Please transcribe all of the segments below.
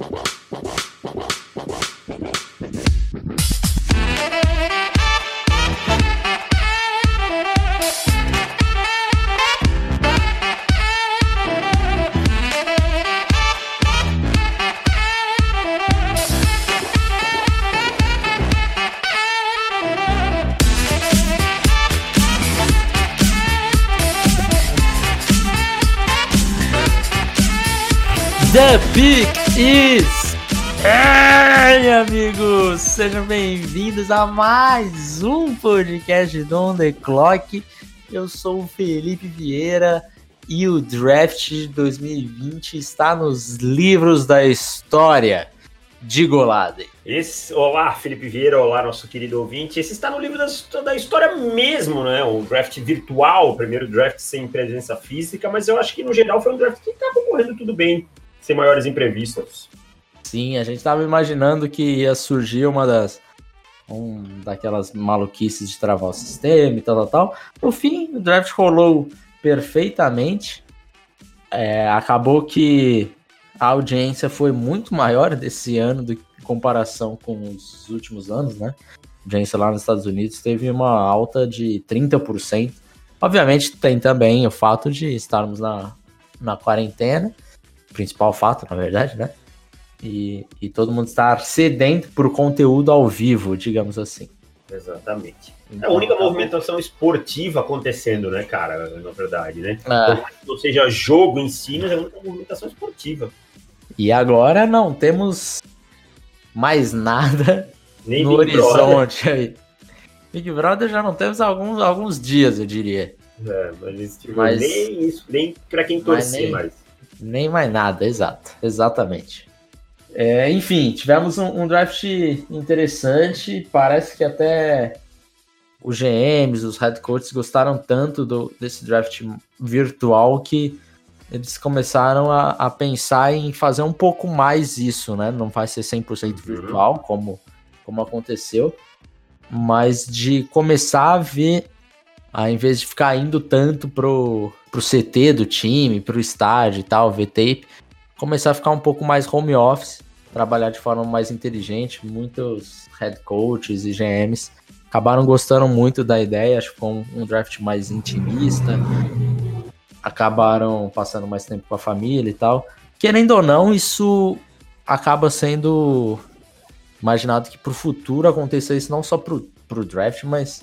Wow. Sejam bem-vindos a mais um podcast do On The Clock. Eu sou o Felipe Vieira e o draft de 2020 está nos livros da história de Golade. Esse, olá, Felipe Vieira, olá, nosso querido ouvinte. Esse está no livro da, da história mesmo, né? O draft virtual, o primeiro draft sem presença física, mas eu acho que no geral foi um draft que estava correndo tudo bem sem maiores imprevistos. Sim, a gente estava imaginando que ia surgir uma das um daquelas maluquices de travar o sistema e tal, tal, tal. No fim, o draft rolou perfeitamente. É, acabou que a audiência foi muito maior desse ano do, em comparação com os últimos anos, né? A audiência lá nos Estados Unidos teve uma alta de 30%. Obviamente tem também o fato de estarmos na, na quarentena principal fato, na verdade, né? E, e todo mundo estar sedento por conteúdo ao vivo, digamos assim. Exatamente. Então, é a única tá movimentação esportiva acontecendo, né, cara? Na verdade, né? É. Ou seja, jogo em si, mas é a única movimentação esportiva. E agora não temos mais nada Nem no Big horizonte Brother. aí. Big Brother já não temos alguns, alguns dias, eu diria. É, mas, tipo, mas nem isso, nem pra quem torcer nem... mais. Nem mais nada, exato. Exatamente. É, enfim, tivemos um, um, draft interessante. Parece que até os GMs, os head coaches gostaram tanto do, desse draft virtual que eles começaram a, a, pensar em fazer um pouco mais isso, né? Não vai ser 100% uhum. virtual, como, como aconteceu, mas de começar a ver, ao invés de ficar indo tanto pro, pro CT do time, pro estádio e tal, ver tape, começar a ficar um pouco mais home office, trabalhar de forma mais inteligente. Muitos head coaches e GMs acabaram gostando muito da ideia, acho que foi um, um draft mais intimista. Acabaram passando mais tempo com a família e tal. Querendo ou não, isso acaba sendo imaginado que pro futuro aconteça isso não só pro, pro draft, mas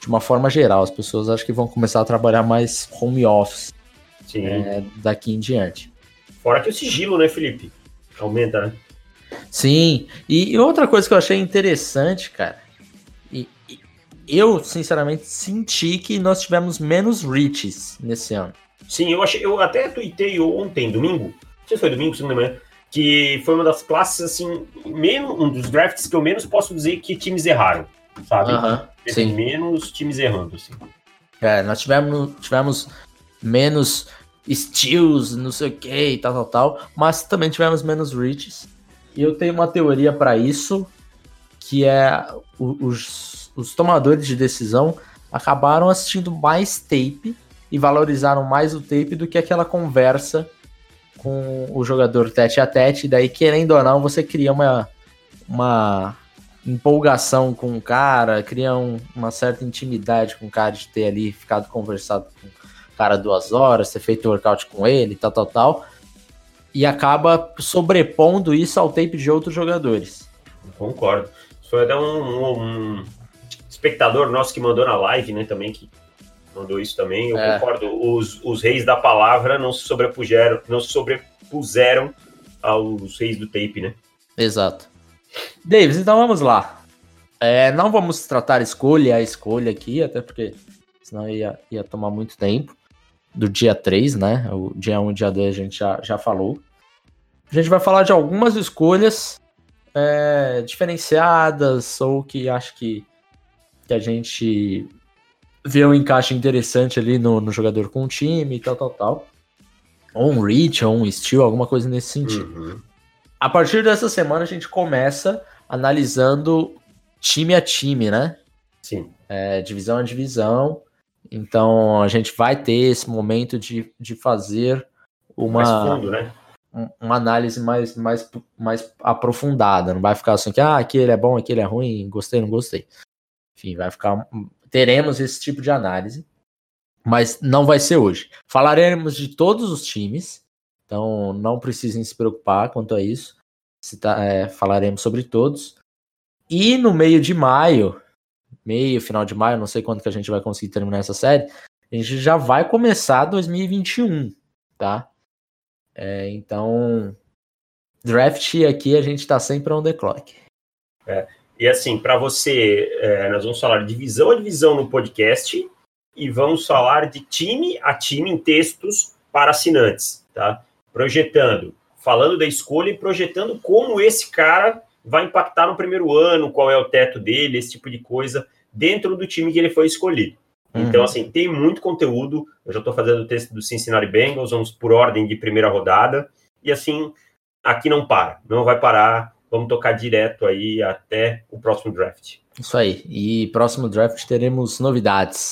de uma forma geral. As pessoas acho que vão começar a trabalhar mais home office é, daqui em diante. Fora que o sigilo, né, Felipe? Aumenta, né? Sim. E, outra coisa que eu achei interessante, cara, e, e, eu sinceramente senti que nós tivemos menos reaches nesse ano. Sim, eu achei, eu até tuitei ontem, domingo, não sei se foi domingo, segunda manhã, que foi uma das classes assim, menos, um dos drafts que eu menos posso dizer que times erraram sabe? Uh -huh, sim. menos times errando, assim. É, nós tivemos, tivemos menos steals, não sei o que e tal, tal, tal, mas também tivemos menos reaches. E eu tenho uma teoria para isso, que é os, os tomadores de decisão acabaram assistindo mais tape e valorizaram mais o tape do que aquela conversa com o jogador tete a tete. Daí, querendo ou não, você cria uma, uma empolgação com o cara, cria um, uma certa intimidade com o cara de ter ali ficado conversado com o cara duas horas, ter feito workout com ele, tal, tal, tal. E acaba sobrepondo isso ao tape de outros jogadores. Concordo. Foi até um, um, um, espectador nosso que mandou na live, né, também, que mandou isso também. Eu é. concordo. Os, os reis da palavra não se sobrepuseram, não se sobrepuseram aos reis do tape, né? Exato. Davis, então vamos lá. É, não vamos tratar escolha a escolha aqui, até porque senão ia, ia tomar muito tempo. Do dia 3, né? O dia 1 e dia 2 a gente já, já falou. A gente vai falar de algumas escolhas é, diferenciadas ou que acho que, que a gente vê um encaixe interessante ali no, no jogador com o time e tal, tal, tal. Ou um reach, ou um steal, alguma coisa nesse sentido. Uhum. A partir dessa semana a gente começa analisando time a time, né? Sim. É, divisão a divisão. Então a gente vai ter esse momento de, de fazer uma. Fundo, né? uma análise mais, mais, mais aprofundada. Não vai ficar assim que ah, aquele é bom, aquele é ruim, gostei, não gostei. Enfim, vai ficar. Teremos esse tipo de análise, mas não vai ser hoje. Falaremos de todos os times, então não precisem se preocupar quanto a isso. Tá, é, falaremos sobre todos. E no meio de maio, meio, final de maio, não sei quando que a gente vai conseguir terminar essa série, a gente já vai começar 2021, tá? É, então, draft aqui a gente está sempre on the clock. É, e assim, para você, é, nós vamos falar de divisão a divisão no podcast e vamos falar de time a time em textos para assinantes, tá? Projetando, falando da escolha e projetando como esse cara vai impactar no primeiro ano, qual é o teto dele, esse tipo de coisa, dentro do time que ele foi escolhido. Uhum. Então, assim, tem muito conteúdo. Eu já estou fazendo o texto do Cincinnati Bengals, vamos por ordem de primeira rodada. E assim, aqui não para, não vai parar. Vamos tocar direto aí até o próximo draft. Isso aí. E próximo draft teremos novidades.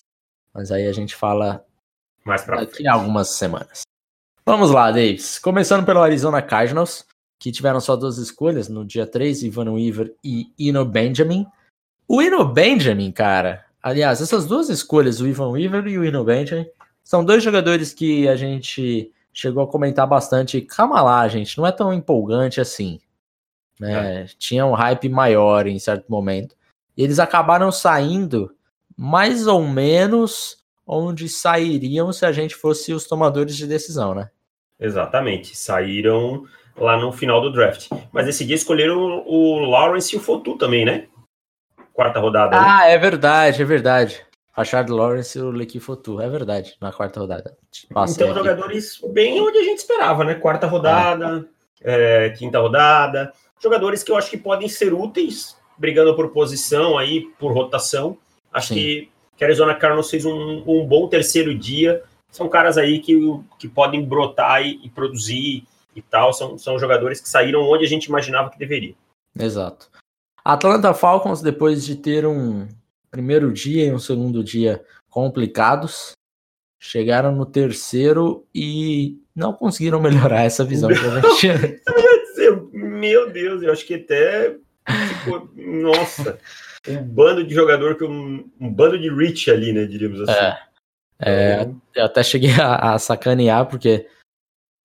Mas aí a gente fala mais pra daqui a algumas semanas. Vamos lá, Davis. Começando pelo Arizona Cardinals, que tiveram só duas escolhas no dia 3, Ivan Weaver e Ino Benjamin. O Ino Benjamin, cara, Aliás, essas duas escolhas, o Ivan Weaver e o Ino Benjamin, são dois jogadores que a gente chegou a comentar bastante. Calma lá, gente, não é tão empolgante assim. Né? É. Tinha um hype maior em certo momento. E eles acabaram saindo mais ou menos onde sairiam se a gente fosse os tomadores de decisão, né? Exatamente. Saíram lá no final do draft. Mas esse dia escolheram o Lawrence e o Fotu também, né? quarta rodada. Né? Ah, né? é verdade, é verdade. Rashard Lawrence e o Lequi Fotu, é verdade, na quarta rodada. Passa então, jogadores bem onde a gente esperava, né? Quarta rodada, é. É, quinta rodada. Jogadores que eu acho que podem ser úteis, brigando por posição aí, por rotação. Acho Sim. que, que a Arizona Cardinals fez um, um bom terceiro dia. São caras aí que, que podem brotar e, e produzir e tal. São, são jogadores que saíram onde a gente imaginava que deveria. Exato. Atlanta Falcons, depois de ter um primeiro dia e um segundo dia complicados, chegaram no terceiro e não conseguiram melhorar essa visão Meu Deus, eu acho que até tipo, nossa, um bando de jogador que um, um bando de rich ali, né, diríamos assim. É, é eu até cheguei a, a, sacanear porque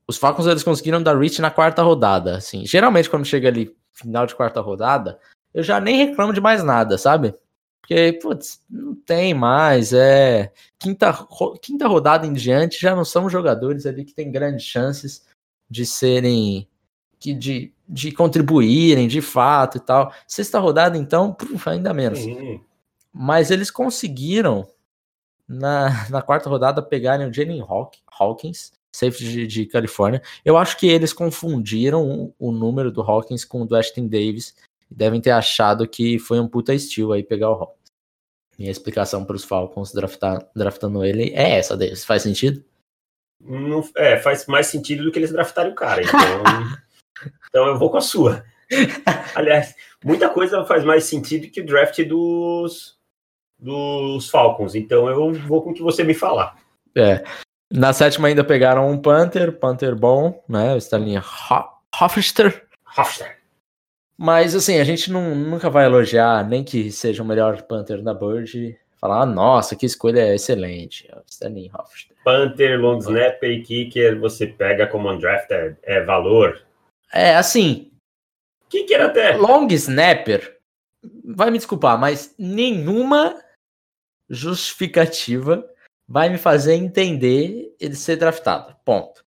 os Falcons eles conseguiram dar reach na quarta rodada, assim. Geralmente quando chega ali final de quarta rodada, eu já nem reclamo de mais nada, sabe? Porque, putz, não tem mais. É quinta, quinta rodada em diante já não são jogadores ali que têm grandes chances de serem. Que, de, de contribuírem de fato e tal. Sexta rodada, então, puf, ainda menos. Sim. Mas eles conseguiram, na, na quarta rodada, pegarem o Jalen Hawkins, safety de, de, Califórnia. Eu acho que eles confundiram o, número do Hawkins com o do Ashton Davis devem ter achado que foi um puta estilo aí pegar o Hawkins. Minha explicação para os Falcons draftar, draftando ele é essa deles. Faz sentido? Não, é, faz mais sentido do que eles draftarem o cara. Então, então eu vou com a sua. Aliás, muita coisa faz mais sentido que o draft dos, dos Falcons. Então eu vou com o que você me falar. É. Na sétima ainda pegaram um Panther, Panther bom, né? O Sterling Hofster. Hofster. Mas assim, a gente não, nunca vai elogiar, nem que seja o melhor Panther da Bird, falar, ah, nossa, que escolha excelente. Stanley Hofstad. Panther, long snapper e kicker, você pega como undrafted, é valor. É, assim. Kicker até. Long snapper, vai me desculpar, mas nenhuma justificativa vai me fazer entender ele ser draftado. Ponto.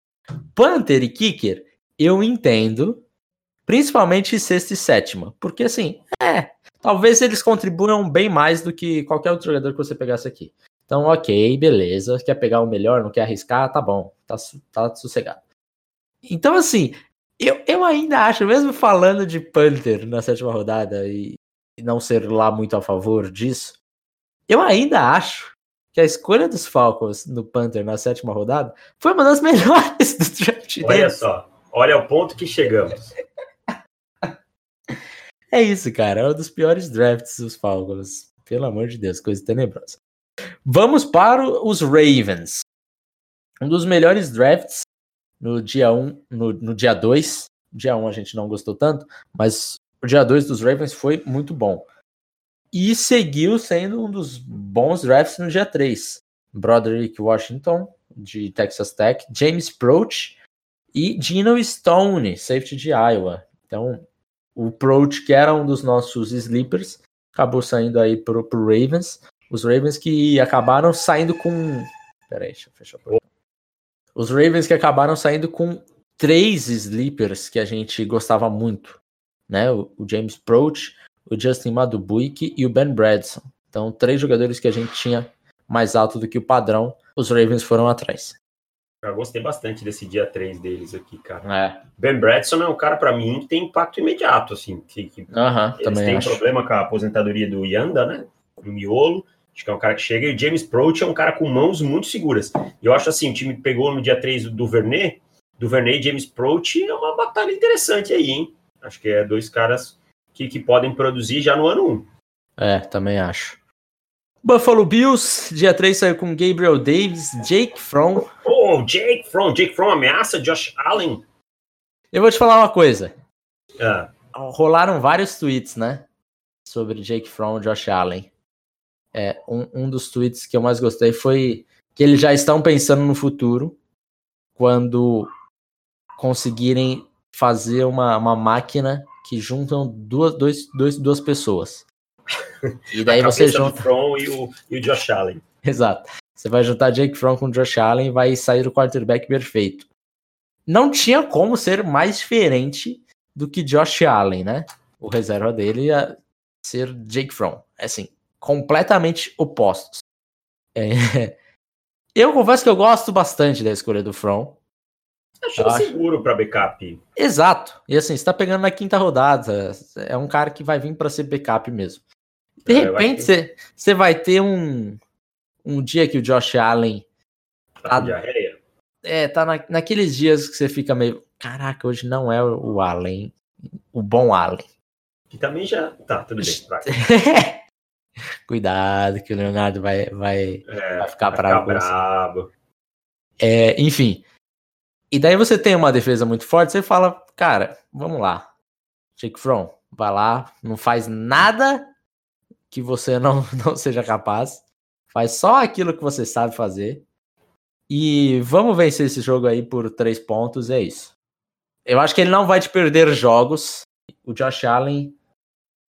Panther e kicker, eu entendo principalmente sexta e sétima, porque assim, é, talvez eles contribuam bem mais do que qualquer outro jogador que você pegasse aqui. Então, ok, beleza, quer pegar o melhor, não quer arriscar, tá bom, tá, tá sossegado. Então, assim, eu, eu ainda acho, mesmo falando de Panther na sétima rodada e, e não ser lá muito a favor disso, eu ainda acho que a escolha dos Falcons no Panther na sétima rodada foi uma das melhores do draft. Olha só, olha o ponto que chegamos. É isso, cara. É um dos piores drafts dos Falcons. Pelo amor de Deus, coisa tenebrosa. Vamos para os Ravens. Um dos melhores drafts no dia 1, no, no dia 2. Dia 1 a gente não gostou tanto, mas o dia 2 dos Ravens foi muito bom. E seguiu sendo um dos bons drafts no dia 3. Broderick Washington, de Texas Tech, James Proch e Gino Stone, safety de Iowa. Então, o Proch, que era um dos nossos sleepers, acabou saindo aí pro, pro Ravens. Os Ravens que acabaram saindo com. Peraí, deixa eu fechar a porta. Os Ravens que acabaram saindo com três sleepers que a gente gostava muito, né? O, o James Proch, o Justin Madubuike e o Ben Bradson. Então, três jogadores que a gente tinha mais alto do que o padrão, os Ravens foram atrás. Eu gostei bastante desse dia 3 deles aqui, cara. É. Ben Bradson é um cara, para mim, que tem impacto imediato, assim. Que, que uhum, eles têm acho. problema com a aposentadoria do Yanda, né? No miolo. Acho que é um cara que chega. E o James Proch é um cara com mãos muito seguras. E eu acho assim, o time pegou no dia 3 do Vernet, do Vernet e James Proch é uma batalha interessante aí, hein? Acho que é dois caras que, que podem produzir já no ano 1. É, também acho. Buffalo Bills, dia 3 saiu com Gabriel Davis, Jake Fromm. Oh, Jake Fromm, Jake Fromm ameaça Josh Allen. Eu vou te falar uma coisa. É. Rolaram vários tweets, né? Sobre Jake Fromm e Josh Allen. É, um, um dos tweets que eu mais gostei foi que eles já estão pensando no futuro quando conseguirem fazer uma, uma máquina que juntam duas, dois, dois, duas pessoas. E daí você junta. Fromm e o, e o Josh Allen. Exato. Você vai juntar Jake Fromm com o Josh Allen e vai sair o quarterback perfeito. Não tinha como ser mais diferente do que Josh Allen, né? O reserva dele ia ser Jake Fromm. É assim, completamente opostos. É... Eu confesso que eu gosto bastante da escolha do Fromm. Achei acho... seguro para backup. Exato. E assim, você tá pegando na quinta rodada. É um cara que vai vir para ser backup mesmo. De é, repente, você, você vai ter um, um dia que o Josh Allen. Tá, tá é, tá na, naqueles dias que você fica meio. Caraca, hoje não é o Allen, o bom Allen. Que também já. Tá, tudo bem. Cuidado, que o Leonardo vai, vai, é, vai ficar bravo. Ficar bravo. É, enfim. E daí você tem uma defesa muito forte, você fala, cara, vamos lá. Jake From, vai lá, não faz nada que você não, não seja capaz. Faz só aquilo que você sabe fazer. E vamos vencer esse jogo aí por três pontos, é isso. Eu acho que ele não vai te perder jogos. O Josh Allen,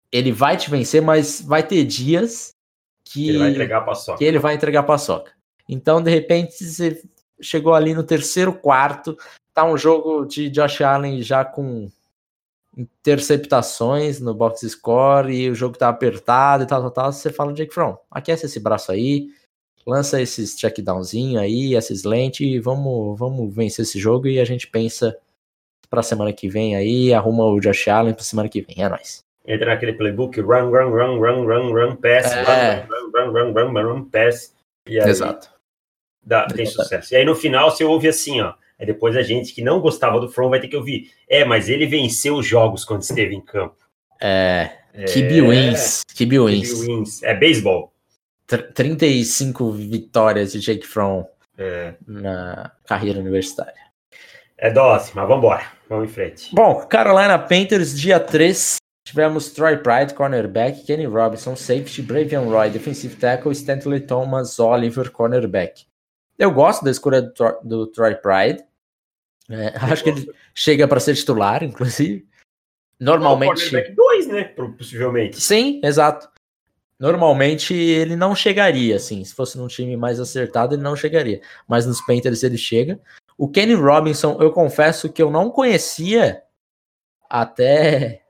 ele vai te vencer, mas vai ter dias que ele vai entregar a paçoca. Que ele vai entregar a paçoca. Então, de repente, você chegou ali no terceiro quarto, tá um jogo de Josh Allen já com interceptações no box score e o jogo tá apertado e tal, tal, tal, você fala Jake Fromm, aquece esse braço aí, lança esses checkdownzinho aí, esses lentes e vamos, vamos vencer esse jogo e a gente pensa pra semana que vem aí, arruma o Josh Allen pra semana que vem, é nóis. Entra naquele playbook, run, run, run, run, run, run, pass, é. run, run, run, run, run, run, pass. E aí Exato. Dá, tem sucesso. E aí no final você ouve assim, ó, Aí depois a gente que não gostava do From vai ter que ouvir. É, mas ele venceu os jogos quando esteve em campo. É. é wins. Keep wins. wins. É beisebol. 35 vitórias de Jake From é. na carreira universitária. É dose, mas vamos embora. Vamos em frente. Bom, Carolina Panthers, dia 3. Tivemos Troy Pride, cornerback, Kenny Robinson, safety, Bravion Roy, defensive tackle, Stanley Thomas, Oliver, cornerback. Eu gosto da escolha do, do Troy Pride. É, acho que ele chega para ser titular, inclusive. Normalmente. Não, dois, né? Possivelmente. Sim, exato. Normalmente ele não chegaria, assim. Se fosse num time mais acertado, ele não chegaria. Mas nos Panthers ele chega. O Kenny Robinson, eu confesso que eu não conhecia até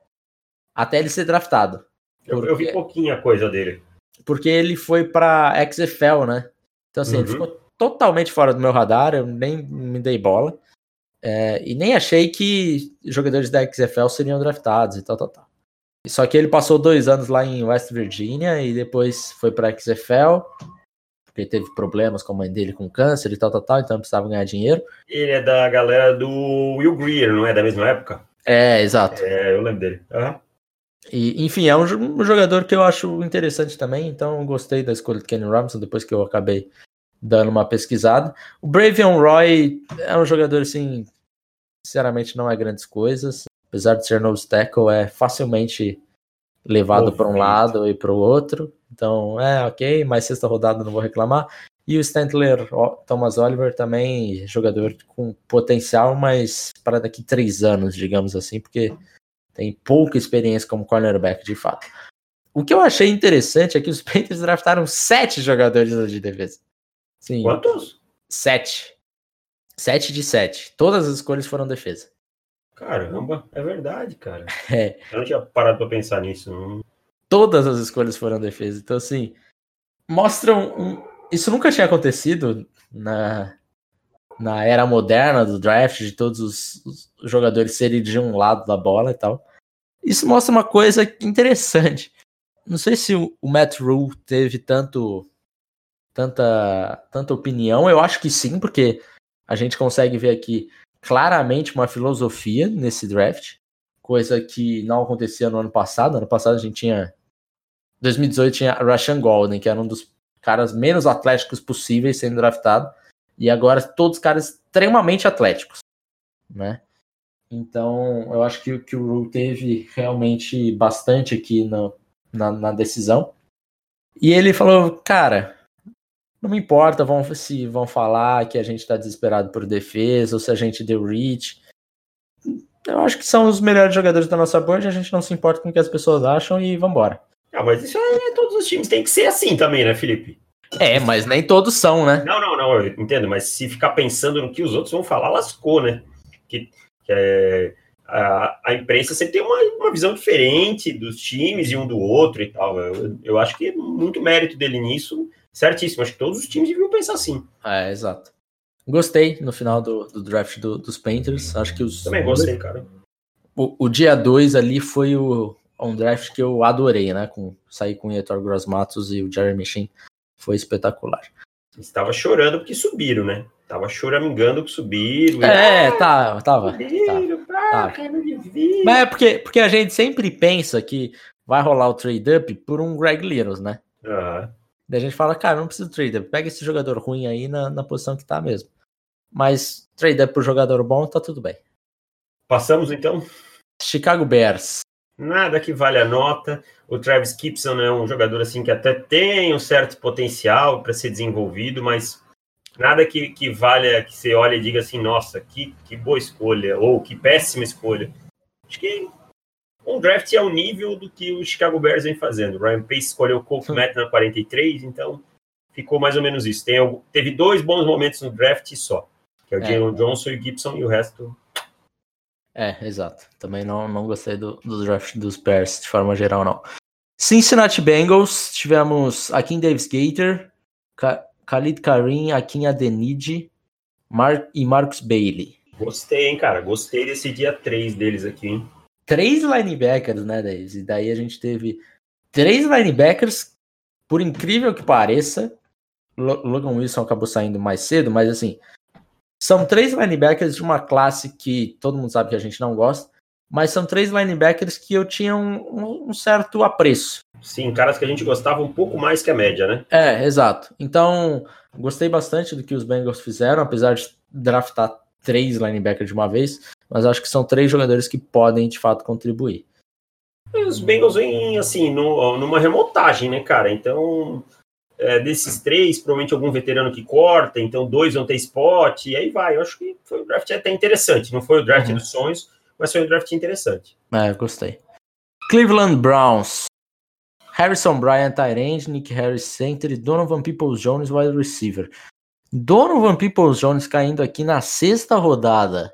até ele ser draftado. Porque, eu, vi pouquinha coisa dele. Porque ele foi para XFL, né? Então assim, uhum. ele ficou totalmente fora do meu radar, eu nem me dei bola. É, e nem achei que jogadores da XFL seriam draftados e tal, tal, tal. Só que ele passou dois anos lá em West Virginia e depois foi para XFL, porque teve problemas com a mãe dele com câncer e tal, tal, tal, então precisava ganhar dinheiro. Ele é da galera do Will Greer, não é? Da mesma época? É, exato. É, eu lembro dele. Uhum. E, enfim, é um, um, jogador que eu acho interessante também, então eu gostei da escolha do Kenny Robinson depois que eu acabei dando uma pesquisada. O Bravion Roy é um jogador assim, sinceramente não é grandes coisas, apesar de ser nose tackle, é facilmente levado para um lado e para o outro. Então, é ok, mas sexta rodada não vou reclamar. E o Stantler Thomas Oliver também, jogador com potencial, mas para daqui três anos, digamos assim, porque tem pouca experiência como cornerback de fato. O que eu achei interessante é que os Panthers draftaram sete jogadores de defesa. Sim. Quantos? Sete. Sete de sete. Todas as escolhas foram defesa. Caramba, é verdade, cara. É. Eu não tinha parado para pensar nisso. Não. Todas as escolhas foram defesa. Então, assim, mostram. Um... Isso nunca tinha acontecido na, na era moderna do draft, de todos os, os jogadores serem de um lado da bola e tal. Isso mostra uma coisa interessante. Não sei se o, o Matt Rule teve tanto tanta tanta opinião. Eu acho que sim, porque a gente consegue ver aqui claramente uma filosofia nesse draft, coisa que não acontecia no ano passado. Ano passado a gente tinha 2018 tinha Rashan Golden, que era um dos caras menos atléticos possíveis sendo draftado, e agora todos caras extremamente atléticos, né? Então, eu acho que, que o Rule teve realmente bastante aqui no, na, na decisão. E ele falou, cara, não me importa vão, se vão falar que a gente está desesperado por defesa ou se a gente deu reach. Eu acho que são os melhores jogadores da nossa board, a gente não se importa com o que as pessoas acham e vambora. Ah, mas isso aí todos os times tem que ser assim também, né, Felipe? É, mas nem todos são, né? Não, não, não, eu entendo, mas se ficar pensando no que os outros vão falar, lascou, né? Que, que é, a, a imprensa sempre tem uma, uma visão diferente dos times e um do outro e tal. Eu, eu acho que é muito mérito dele nisso, certíssimo. Acho que todos os times deviam pensar assim. É, exato. Gostei no final do, do draft do, dos Painters. Acho que os. Também gostei, cara. O, o dia 2 ali foi o, um draft que eu adorei, né? Com, sair com o Etor Gross Matos e o Jeremy Sheen. Foi espetacular. Estava chorando porque subiram, né? Tava choramingando que subiram. É, e... tá, tava. Subiram, tava, tava. Mas é porque, porque a gente sempre pensa que vai rolar o trade-up por um Greg Littles, né? Ah. Daí a gente fala, cara, não precisa trade-up. Pega esse jogador ruim aí na, na posição que tá mesmo. Mas trade-up por jogador bom, tá tudo bem. Passamos então? Chicago Bears nada que vale a nota. O Travis Gibson é um jogador assim que até tem um certo potencial para ser desenvolvido, mas nada que, que valha que você olhe e diga assim, nossa, que, que boa escolha, ou que péssima escolha. Acho que um draft é o nível do que o Chicago Bears vem fazendo. O Ryan Pace escolheu o Colt Matt na 43, então ficou mais ou menos isso. Tem, teve dois bons momentos no draft só, que é o é. Jalen Johnson e o Gibson, e o resto é, exato. Também não, não gostei do, do draft dos Bears de forma geral, não. Cincinnati Bengals, tivemos Akin Davis Gator, Ka Khalid Karim, Akin Adeniji Mar e Marcus Bailey. Gostei, hein, cara. Gostei desse dia 3 deles aqui, hein? Três linebackers, né, Davis? E daí a gente teve três linebackers, por incrível que pareça. Logan Wilson acabou saindo mais cedo, mas assim, são três linebackers de uma classe que todo mundo sabe que a gente não gosta, mas são três linebackers que eu tinha um, um, certo apreço. Sim, caras que a gente gostava um pouco mais que a média, né? É, exato. Então, gostei bastante do que os Bengals fizeram, apesar de draftar três linebackers de uma vez, mas acho que são três jogadores que podem de fato contribuir. Os Bengals vêm assim, no, numa remontagem, né, cara? Então, é, desses três, provavelmente algum veterano que corta, então dois vão ter spot, e aí vai. Eu acho que foi um draft até interessante. Não foi o draft uhum. dos sonhos, mas foi um draft interessante. É, gostei. Cleveland Browns. Harrison Bryant, Tyrande, Nick Harris, center e Donovan Peoples-Jones, wide receiver. Donovan Peoples-Jones caindo aqui na sexta rodada.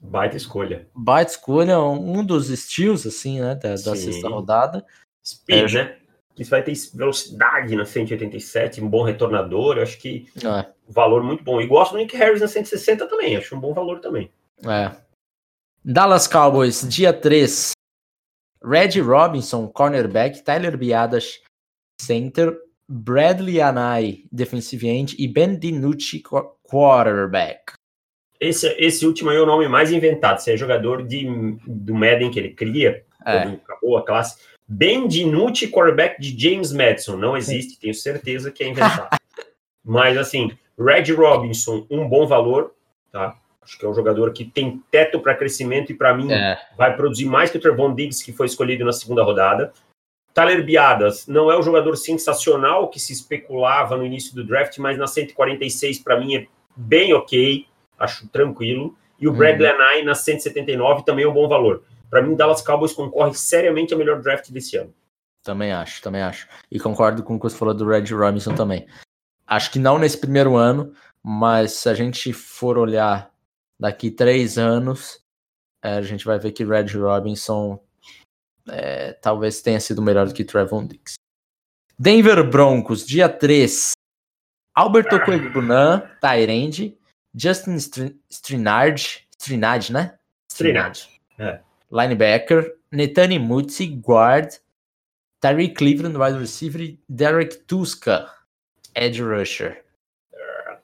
Baita escolha. Baita escolha, um dos estilos, assim, né, da, da sexta rodada. Speed, é, né? que vai ter velocidade na 187, um bom retornador, eu acho que é. valor muito bom. E gosto do Nick Harris na 160 também, acho um bom valor também. É. Dallas Cowboys, dia 3. Red Robinson, cornerback, Tyler Biadas, center, Bradley Anai, defensive end, e Ben DiNucci, quarterback. Esse, esse último aí é o nome mais inventado. Se é jogador de, do Madden que ele cria, é. acabou a classe, Ben DiNucci, quarterback de James Madison. Não existe, tenho certeza que é inventado. Mas, assim, Red Robinson, um bom valor, tá? Acho que é um jogador que tem teto para crescimento e, para mim, é. vai produzir mais que o Trevon Diggs, que foi escolhido na segunda rodada. Tyler Biadas não é o jogador sensacional que se especulava no início do draft, mas na 146, para mim, é bem ok, acho tranquilo. E o Brad uhum. na 179 também é um bom valor. Para mim, Dallas Cowboys concorre seriamente ao melhor draft desse ano. Também acho, também acho. E concordo com o que você falou do Red Robinson também. Acho que não nesse primeiro ano, mas se a gente for olhar daqui três anos, é, a gente vai ver que Red Robinson é, talvez tenha sido melhor do que Trevon Diggs. Denver Broncos, dia 3. Alberto Coegbunan, Tyrande. Justin Strinard, Strinard, né? Strinard. É. Linebacker. Netani Mutsi, guard. Tyree Cleveland, wide receiver. Derek Tuska, edge rusher.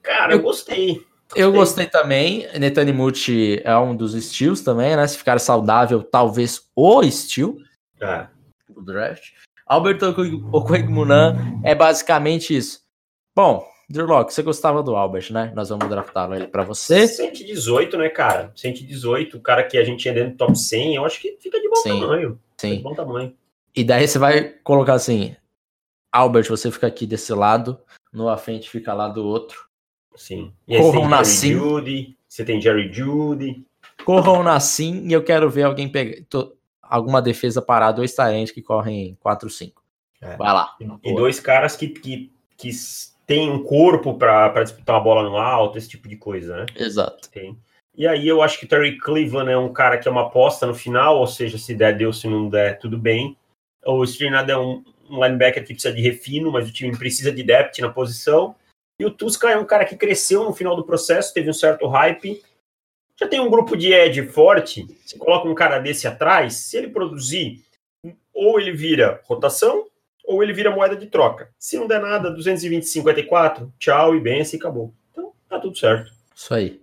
Cara, eu, eu gostei. Eu gostei também. Netanimuti é um dos estilos também, né? Se ficar saudável, talvez o estilo é. do draft. Alberto Okwegmunan é basicamente isso. Bom, Drew Locke, você gostava do Albert, né? Nós vamos draftá-lo ele para você. 118, né, cara? 118, o cara que a gente tinha dentro do top 100, eu acho que fica de bom sim, tamanho. Sim. de bom tamanho. E daí você vai colocar assim: Albert, você fica aqui desse lado, no frente fica lá do outro. Sim. E Corram na sim. Judy, você tem Jerry Judy. Corram na sim e eu quero ver alguém pegar alguma defesa parada dois talentos que correm 4-5. É. Vai lá. E, e dois caras que, que, que tem um corpo para disputar uma bola no alto, esse tipo de coisa, né? Exato. Tem. E aí eu acho que o Terry Cleveland é um cara que é uma aposta no final, ou seja, se der, deu, se não der, tudo bem. O Strinado é um, um linebacker que precisa de refino, mas o time precisa de depth na posição. E o Tuska é um cara que cresceu no final do processo, teve um certo hype. Já tem um grupo de edge forte, você coloca um cara desse atrás, se ele produzir, ou ele vira rotação, ou ele vira moeda de troca. Se não der nada, 220, 54, tchau e benção e acabou. Então, tá tudo certo. Isso aí.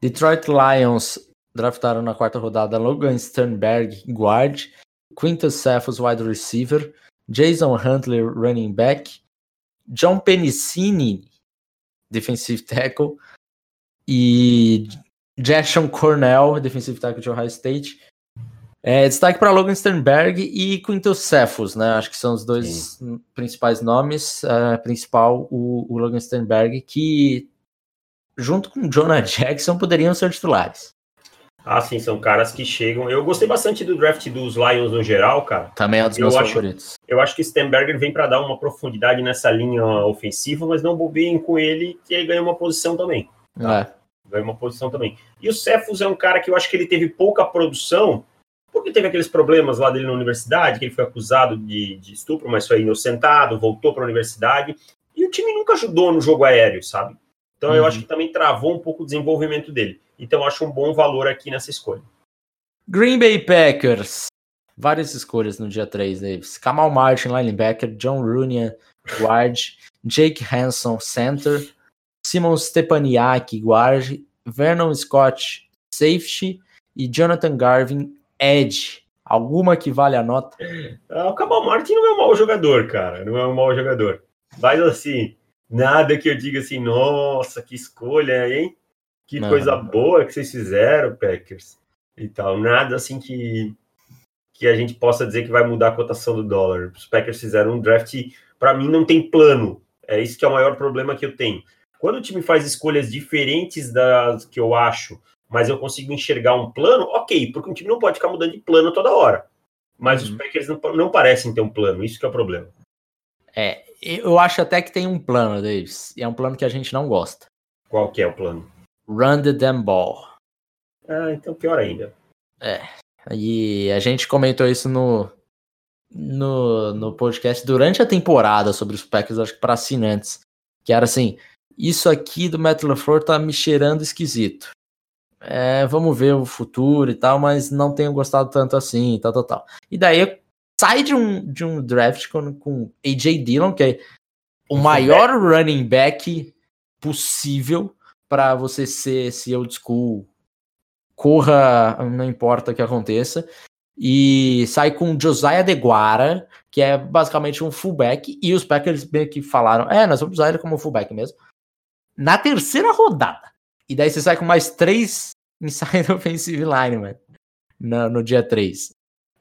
Detroit Lions draftaram na quarta rodada Logan Sternberg, guard, Quintus Cephas, wide receiver, Jason Huntley, running back, John Penicini, defensive tackle, e Jackson Cornell, defensive tackle de Ohio State. É, destaque para Logan Sternberg e Quintus Cephas, né? Acho que são os dois Sim. principais nomes. É, principal, o, o, Logan Sternberg, que junto com Jonah Jackson poderiam ser titulares. Ah, sim, são caras que chegam. Eu gostei bastante do draft dos Lions no geral, cara. Também é um dos meus acho, favoritos. Eu acho que Sternberger vem para dar uma profundidade nessa linha ofensiva, mas não bobeiem com ele, que ele ganha uma posição também. Tá? É. Ganha uma posição também. E o Cephus é um cara que eu acho que ele teve pouca produção, porque teve aqueles problemas lá dele na universidade, que ele foi acusado de, de estupro, mas foi inocentado, voltou para a universidade. E o time nunca ajudou no jogo aéreo, sabe? Então uhum. eu acho que também travou um pouco o desenvolvimento dele. Então eu acho um bom valor aqui nessa escolha. Green Bay Packers. Várias escolhas no dia 3 Davis. Kamal Martin, linebacker. John Rooney, guard. Jake Hanson, center. Simon Stepaniak, guard. Vernon Scott, safety. E Jonathan Garvin, edge. Alguma que vale a nota? Ah, o Kamal Martin não é um mau jogador, cara. Não é um mau jogador. Mas assim, nada que eu diga assim, nossa, que escolha, hein? Que não. coisa boa que vocês fizeram, Packers. E tal. Nada assim que, que a gente possa dizer que vai mudar a cotação do dólar. Os Packers fizeram um draft, para mim, não tem plano. É isso que é o maior problema que eu tenho. Quando o time faz escolhas diferentes das que eu acho, mas eu consigo enxergar um plano, ok, porque o time não pode ficar mudando de plano toda hora. Mas uhum. os Packers não, não parecem ter um plano, isso que é o problema. É, eu acho até que tem um plano, Davis. E é um plano que a gente não gosta. Qual que é o plano? Run the damn ball. Ah, então pior ainda. É. E a gente comentou isso no, no, no podcast durante a temporada sobre os Packers, acho que para assinantes. Que era assim: isso aqui do Matt LaFleur tá me cheirando esquisito. É, vamos ver o futuro e tal, mas não tenho gostado tanto assim, tal, tal, tal. E daí sai de um, de um draft com, com AJ Dillon, que é o maior running back possível para você ser esse old school. Corra, não importa o que aconteça. E sai com Josiah DeGuara, que é basicamente um fullback. E os Packers meio que falaram: é, nós vamos usar ele como fullback mesmo. na terceira rodada. E daí você sai com mais três inside offensive linemen no, no dia 3.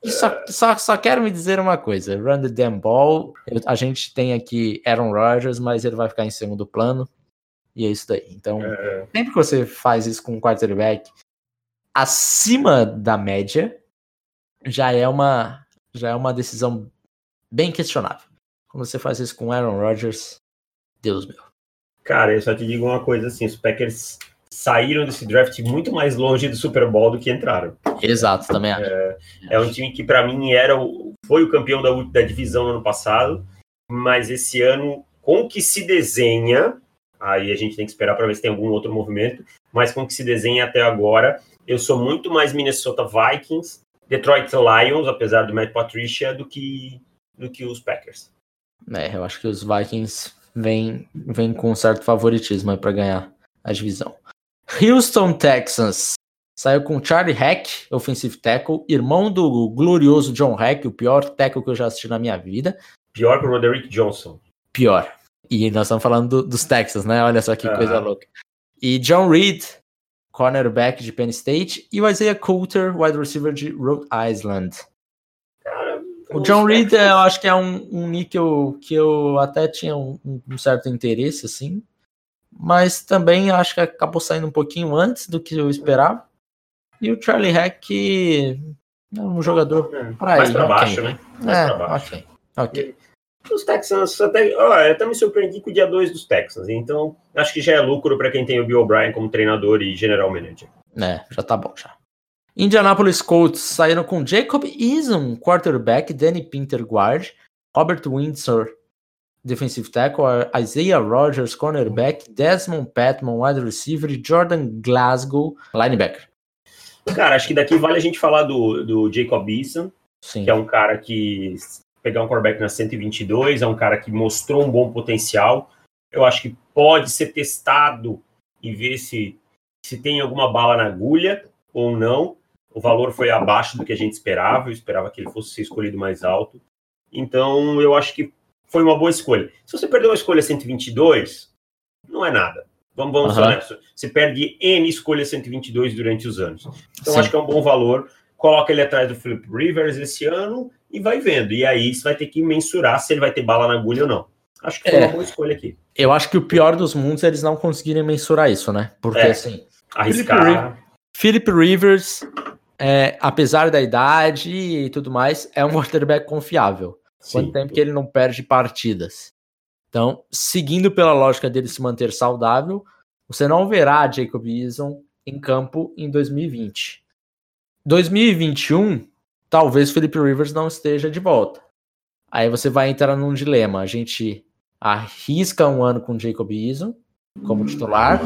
E só, só, só quero me dizer uma coisa: run the damn ball. Eu, a gente tem aqui Aaron Rodgers, mas ele vai ficar em segundo plano. E é isso daí. Então, é... sempre que você faz isso com um quarterback acima da média, já é uma, já é uma decisão bem questionável. Quando você faz isso com Aaron Rodgers, Deus meu. Cara, eu só te digo uma coisa assim: os Packers saíram desse draft muito mais longe do Super Bowl do que entraram. Exato, também acho. É, é um time que para mim era o, foi o campeão da, da divisão no ano passado, mas esse ano com o que se desenha, aí a gente tem que esperar para ver se tem algum outro movimento, mas com o que se desenha até agora, eu sou muito mais Minnesota Vikings, Detroit Lions, apesar do Matt Patricia, do que do que os Packers. É, eu acho que os Vikings vêm vem com um certo favoritismo para ganhar a divisão. Houston Texans saiu com Charlie Heck, offensive tackle, irmão do glorioso John Heck, o pior tackle que eu já assisti na minha vida. Pior que o Roderick Johnson. Pior. E nós estamos falando do, dos Texans, né? Olha só que coisa louca. E John Reed, cornerback de Penn State, e o Isaiah Coulter, wide receiver de Rhode Island. Cara, o John Reed, eu acho que é um, um níquel que eu até tinha um, um certo interesse, assim mas também acho que acabou saindo um pouquinho antes do que eu esperava. E o Charlie Heck é um jogador é, para Mais para baixo, okay. né? Mais é, baixo. Ok, ok. Os Texans, até, ó, eu até me surpreendi com o dia 2 dos Texans, então acho que já é lucro para quem tem o Bill O'Brien como treinador e general manager. É, já tá bom já. Indianapolis Colts saíram com Jacob Eason, quarterback, Danny Pinter, guard, Robert Windsor, defensive tackle, Isaiah Rogers, cornerback, Desmond Patman, wide receiver, Jordan Glasgow, linebacker. Cara, acho que daqui vale a gente falar do, do Jacob Eason, que é um cara que pegar um quarterback na 122, é um cara que mostrou um bom potencial. Eu acho que pode ser testado e ver se, se tem alguma bala na agulha ou não. O valor foi abaixo do que a gente esperava, eu esperava que ele fosse ser escolhido mais alto. Então, eu acho que foi uma boa escolha. Se você perdeu uma escolha 122, não é nada. Vamos, vamos uhum. Você perde N escolha 122 durante os anos. Então, Sim. acho que é um bom valor. Coloca ele atrás do Philip Rivers esse ano e vai vendo. E aí você vai ter que mensurar se ele vai ter bala na agulha ou não. Acho que foi é. uma boa escolha aqui. Eu acho que o pior dos mundos é eles não conseguirem mensurar isso, né? Porque é. assim. Arriscar. Philip Rivers, é, apesar da idade e tudo mais, é um quarterback confiável. Quanto Sim. tempo que ele não perde partidas. Então, seguindo pela lógica dele se manter saudável, você não verá Jacob Eason em campo em 2020. 2021, talvez Felipe Rivers não esteja de volta. Aí você vai entrar num dilema. A gente arrisca um ano com Jacob Eason como titular,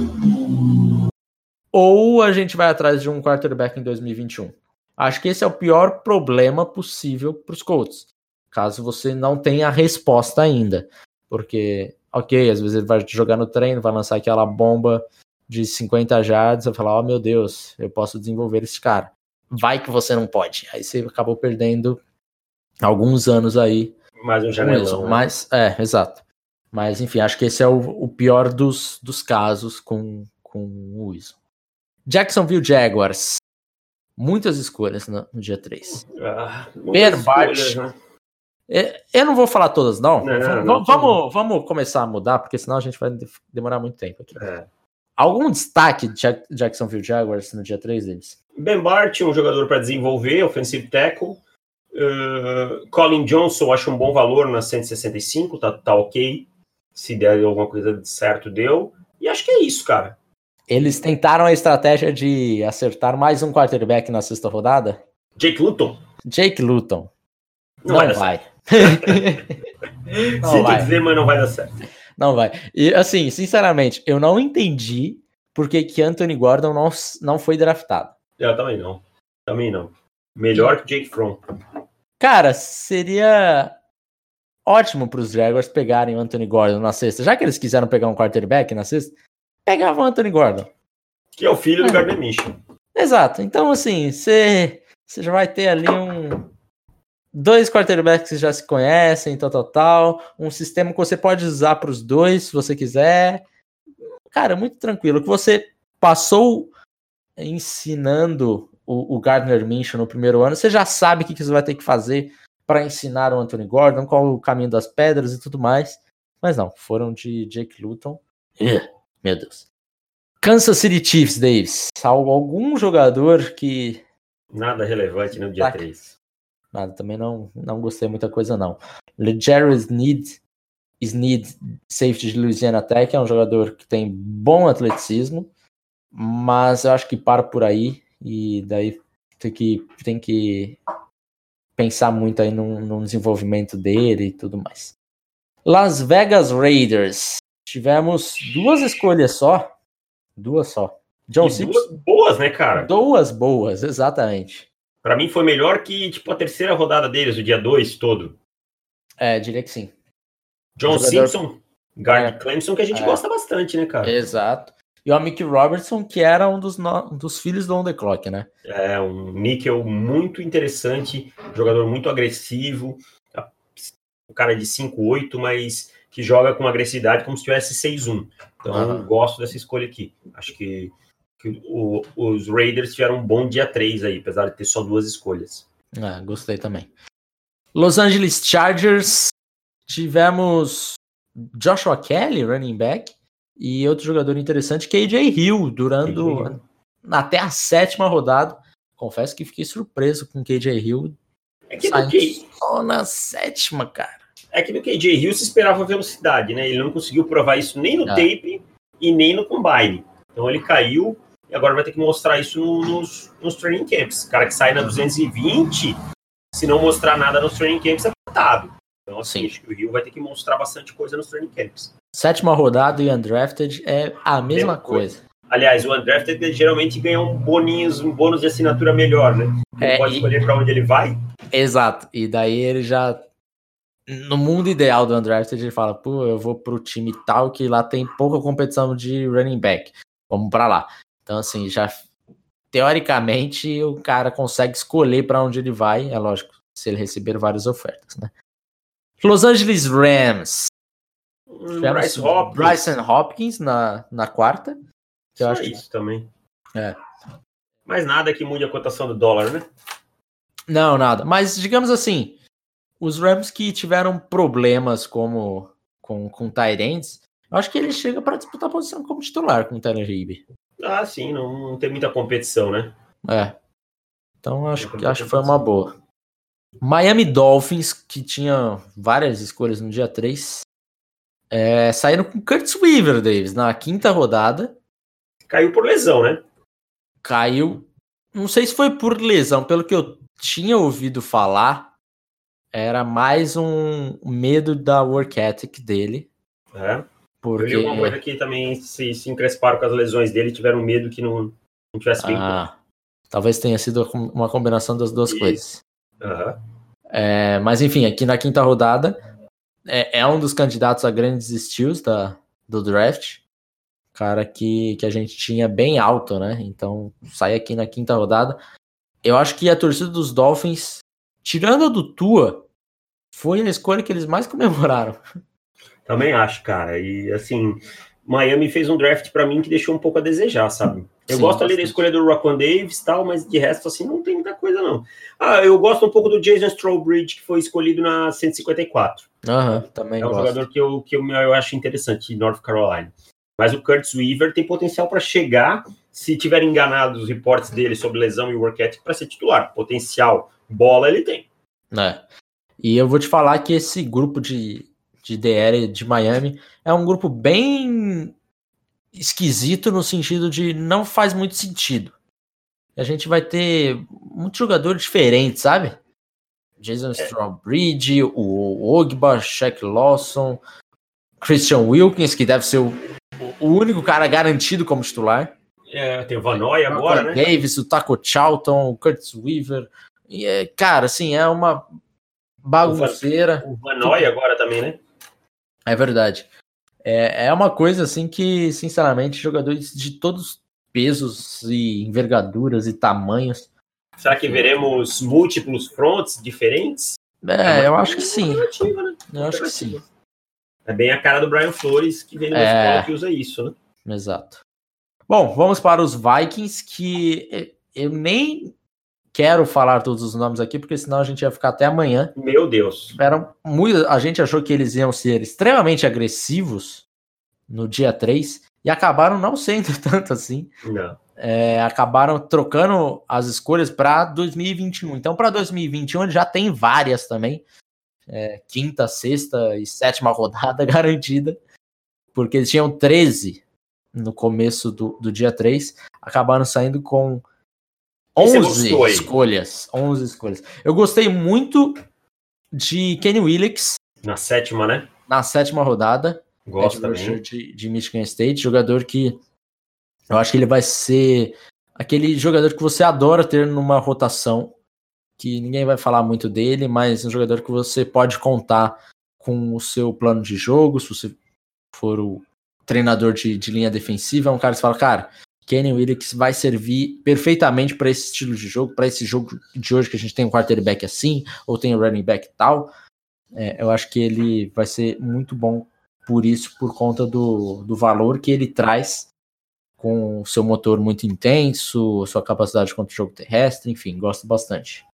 ou a gente vai atrás de um quarterback em 2021. Acho que esse é o pior problema possível para os Colts caso você não tenha a resposta ainda. Porque, ok, às vezes ele vai jogar no treino, vai lançar aquela bomba de 50 jardas, vai falar, oh meu Deus, eu posso desenvolver esse cara. Vai que você não pode. Aí você acabou perdendo alguns anos aí. Mais um janelão. Né? Mas, é, exato. Mas, enfim, acho que esse é o, o pior dos, dos casos com, com o Wilson. Jacksonville Jaguars. Muitas escolhas no, no dia 3. Ah, né? É, eu não vou falar todas, não. não, não, não vamos, vamos começar a mudar, porque senão a gente vai demorar muito tempo aqui. É. Algum destaque de Jacksonville Jaguars no dia 3 deles? Ben Bart, um jogador para desenvolver, offensive tackle. Uh, Colin Johnson, acho um bom valor na 165, tá, tá ok. Se der alguma coisa certo, deu. E acho que é isso, cara. Eles tentaram a estratégia de acertar mais um quarterback na sexta rodada? Jake Luton. Jake Luton. Não, não vai. vai. Não Sinto vai. dizer, mas não vai dar certo. Não vai. E assim, sinceramente, eu não entendi por que, que Anthony Gordon não, não foi draftado. Eu também não. Também não. Melhor que Jake Fromm. Cara, seria ótimo para os Jaguars pegarem o Anthony Gordon na sexta. Já que eles quiseram pegar um quarterback na sexta, pegavam o Anthony Gordon. Que é o filho é. do Gardner Minshew. Exato. Então, assim, você já vai ter ali um, dois quarterbacks que já se conhecem, tal, tal, tal. Um sistema que você pode usar para os dois, se você quiser. cara, muito tranquilo. Que você passou ensinando o, o Gardner Minshew no primeiro ano, você já sabe o que, que você vai ter que fazer para ensinar o Anthony Gordon, qual o caminho das pedras e tudo mais. Mas não, foram de Jake Luton. meu Deus. Kansas City Chiefs, Davis. Algum jogador que. Nada relevante no dia tá... 3. Nada, também não, não gostei muita coisa, não. Jerry Sneed, Sneed, safety de Louisiana Tech, é um jogador que tem bom atleticismo, mas eu acho que para por aí e daí tem que, tem que pensar muito aí no, no desenvolvimento dele e tudo mais. Las Vegas Raiders. Tivemos duas escolhas só. Duas só. John Simpson. Duas boas, né, cara? Duas boas, exatamente. Para mim foi melhor que tipo a terceira rodada deles, o dia 2 todo. É, diria que sim. John jogador... Simpson, Gardner é. Clemson, que a gente é. gosta bastante, né, cara? Exato. E o Mick Robertson, que era um dos, no... um dos filhos do On The Clock, né? É, um níquel muito interessante, jogador muito agressivo, o cara de 5'8", mas que joga com agressividade como se tivesse 6'1". Então, uhum. gosto dessa escolha aqui. Acho que que o, os Raiders tiveram um bom dia 3 aí, apesar de ter só duas escolhas. Ah, gostei também. Los Angeles Chargers, tivemos Joshua Kelly, running back, e outro jogador interessante, KJ Hill, durando até a sétima rodada. Confesso que fiquei surpreso com KJ Hill. É que no K... só na sétima, cara. É que no KJ Hill se esperava velocidade, né? Ele não conseguiu provar isso nem no ah. tape e nem no combine. Então ele caiu e agora vai ter que mostrar isso nos, nos training camps. O cara que sai na 220, se não mostrar nada nos training camps, é cortado. Então, assim, Sim. acho que o Rio vai ter que mostrar bastante coisa nos training camps. Sétima rodada e undrafted é a mesma, mesma coisa. coisa. Aliás, o undrafted geralmente ganha um boninhos, um bônus de assinatura melhor, né? Ele é, pode e... escolher para onde ele vai. Exato. E daí ele já no mundo ideal do undrafted, ele fala, pô, eu vou pro time tal que lá tem pouca competição de running back. Vamos para lá. Então, assim, já teoricamente o cara consegue escolher para onde ele vai, é lógico, se ele receber várias ofertas, né? Los Angeles Rams. Hum, Bryce Hopkins. Bryson Hopkins na, na quarta. Que eu acho isso que... também. É. Mas nada que mude a cotação do dólar, né? Não, nada. Mas digamos assim, os Rams que tiveram problemas como com, com Tyrants, eu acho que ele chega para disputar a posição como titular com o Tyler Hibby. Ah, sim, não, não tem muita competição, né? É. Então acho, que, acho que foi uma boa. Miami Dolphins, que tinha várias escolhas no dia 3, é, saíram com Curtis Weaver, Davis, na quinta rodada. Caiu por lesão, né? Caiu. Não sei se foi por lesão, pelo que eu tinha ouvido falar, era mais um medo da work ethic dele. É. Porque... Eu li uma coisa que também se, se encresparam com as lesões dele tiveram medo que não, não tivesse bem. Ah, talvez tenha sido uma combinação das duas coisas. Uhum. É, mas enfim, aqui na quinta rodada é, é, um dos candidatos a grandes steals da, do draft. Cara que, que a gente tinha bem alto, né? Então sai aqui na quinta rodada. Eu acho que a torcida dos Dolphins, tirando a do Tua, foi a escolha que eles mais comemoraram. Também acho, cara. E assim, Miami fez um draft para mim que deixou um pouco a desejar, sabe? Eu Sim, gosto ali da escolha do Rockwell Davis e tal, mas de resto, assim, não tem muita coisa, não. Ah, eu gosto um pouco do Jason Strawbridge, que foi escolhido na 154. Aham, também É um gosto. jogador que eu, que eu, eu acho interessante, de North Carolina. Mas o Curtis Weaver tem potencial para chegar, se tiver enganado os reportes dele sobre lesão e work ethic, para ser titular. Potencial, bola ele tem. É. E eu vou te falar que esse grupo de de DR de Miami é um grupo bem esquisito no sentido de não faz muito sentido. A gente vai ter muitos jogadores diferentes, sabe? Jason é. Strawbridge, o Ogba, Shaq Lawson, Christian Wilkins, que deve ser o, o único cara garantido como titular. É, tem o Vanoy agora, né? Davis, o Taco Charlton, o Curtis Weaver. E, é, cara, assim, é uma bagunceira. O Vanoy agora também, né? É verdade. É, é uma coisa assim que, sinceramente, jogadores de todos pesos e envergaduras e tamanhos. Será que veremos múltiplos fronts diferentes? É, é eu acho que sim. Né? Eu acho que sim. É bem a cara do Brian Flores, que vem numa é... escola que usa isso, né? Exato. Bom, vamos para os Vikings, que eu nem quero falar todos os nomes aqui, porque senão a gente ia ficar até amanhã. Meu Deus. Tiveram muito, a gente achou que eles iam ser extremamente agressivos no dia 3 e acabaram não sendo tanto assim. Não. É, acabaram trocando as escolhas para 2021. Então, para 2021, já tem várias também. É, quinta, sexta e sétima rodada garantida. Porque eles tinham 13 no começo do, do dia 3. Acabaram saindo com 11 escolhas. 11 escolhas. Eu gostei muito de Kenny Willix. Na sétima, né? Na sétima rodada. Gosto também. De, de Michigan State. Jogador que eu acho que ele vai ser aquele jogador que você adora ter numa rotação. Que ninguém vai falar muito dele, mas um jogador que você pode contar com o seu plano de jogo. Se você for o treinador de, de linha defensiva, é um cara que você fala, cara, Kenny Willis vai servir perfeitamente para esse estilo de jogo, para esse jogo de hoje que a gente tem um quarterback assim, ou tem um running back tal. É, eu acho que ele vai ser muito bom por isso, por conta do, do valor que ele traz com o seu motor muito intenso, sua capacidade contra o jogo terrestre, enfim, gosto bastante.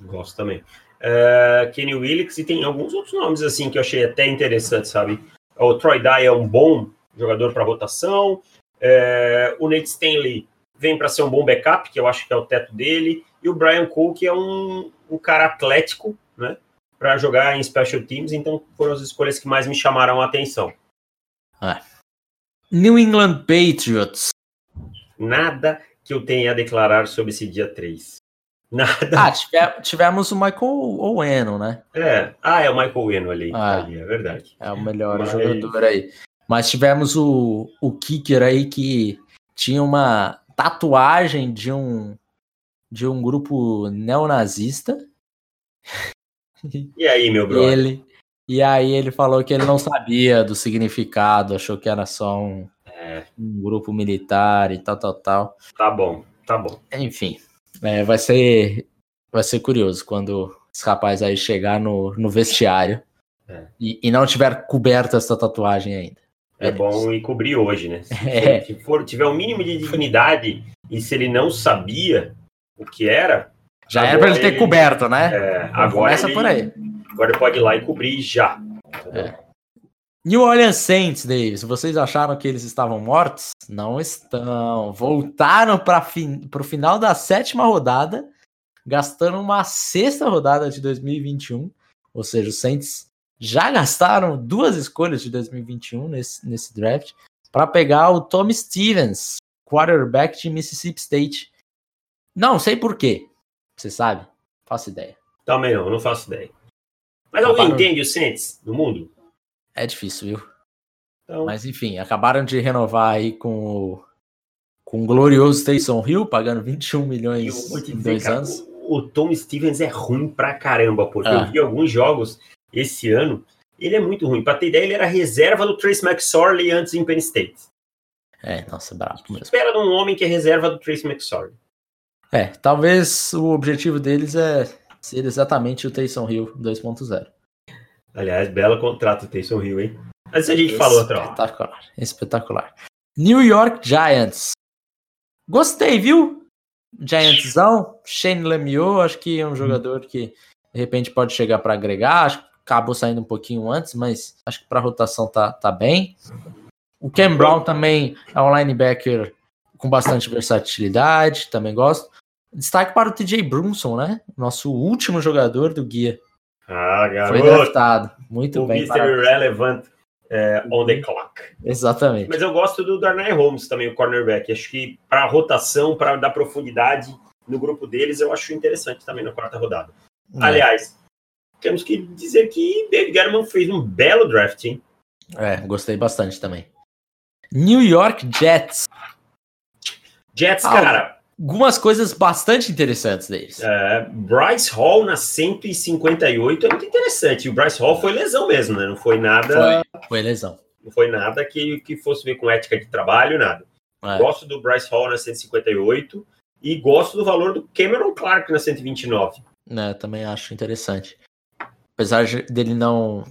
Gosto também. Uh, Kenny Willis e tem alguns outros nomes assim que eu achei até interessante, sabe? O Troy Dye é um bom jogador para rotação. É, o Nate Stanley vem para ser um bom backup, que eu acho que é o teto dele, e o Brian Cole, que é um, um cara atlético, né, para jogar em special teams, então foram as escolhas que mais me chamaram a atenção. Ah. New England Patriots. Nada que eu tenha a declarar sobre esse dia 3. Nada. Ah, tivemos o Michael Oweno, né? É. Ah, é o Michael Oweno ali. Ah, ali é verdade. É o melhor Mas... jogador aí. Mas tivemos o, o kicker aí que tinha uma tatuagem de um de um grupo neonazista. E aí, meu brother? Ele, e aí ele falou que ele não sabia do significado, achou que era só um, é. um grupo militar e tal, tal, tal. Tá bom, tá bom. Enfim, é, vai ser vai ser curioso quando esse rapaz aí chegar no, no vestiário é. e, e não tiver coberto essa tatuagem ainda. É bom e cobrir hoje, né? Se, é. se for, tiver um mínimo de dignidade e se ele não sabia o que era. Já era para ele ter ele, coberto, né? É, agora começa ele, por aí. Agora ele pode ir lá e cobrir já. É. New Orleans Saints, Davis, vocês acharam que eles estavam mortos? Não estão. Voltaram para o final da sétima rodada, gastando uma sexta rodada de 2021. Ou seja, os Saints já gastaram duas escolhas de 2021 nesse, nesse draft para pegar o Tommy Stevens, quarterback de Mississippi State. Não sei por quê. Você sabe? Faço ideia. Também não, não faço ideia. Mas alguém entende o Saints no mundo? É difícil, viu? Então... Mas enfim, acabaram de renovar aí com o, com o glorioso Taysom Hill, pagando 21 milhões em dois cara, anos. O, o Tom Stevens é ruim pra caramba, porque ah. eu vi alguns jogos esse ano, ele é muito ruim. Para ter ideia, ele era reserva do Trace McSorley antes em Penn State. É, nossa, brabo mesmo. Espera de um homem que é reserva do Trace McSorley. É, talvez o objetivo deles é ser exatamente o Taysom Hill 2.0. Aliás, belo contrato o Taysom Hill, hein? Mas a gente falou outra Espetacular, espetacular. New York Giants. Gostei, viu? Giantsão, Shane Lemieux, acho que é um jogador que de repente pode chegar para agregar. Acho que acabou saindo um pouquinho antes, mas acho que para rotação tá, tá bem. O Ken Brown também é um linebacker com bastante versatilidade, também gosto. Destaque para o TJ Brunson, né? Nosso último jogador do guia. Ah, garoto. Foi draftado. Muito o bem. Mr. Relevant é, on the clock. Exatamente. Mas eu gosto do Darnay Holmes também, o cornerback. Acho que para rotação, para dar profundidade no grupo deles, eu acho interessante também na quarta rodada. É. Aliás, temos que dizer que David Gettleman fez um belo draft, hein? É, gostei bastante também. New York Jets. Jets, ah, cara. Algumas coisas bastante interessantes deles. É, Bryce Hall na 158 é muito interessante. E o Bryce Hall foi lesão mesmo, né? Não foi nada. Foi, foi lesão. Não foi nada que, que fosse ver com ética de trabalho, nada. É. Gosto do Bryce Hall na 158 e gosto do valor do Cameron Clark na 129 né? Também acho interessante. Apesar dele não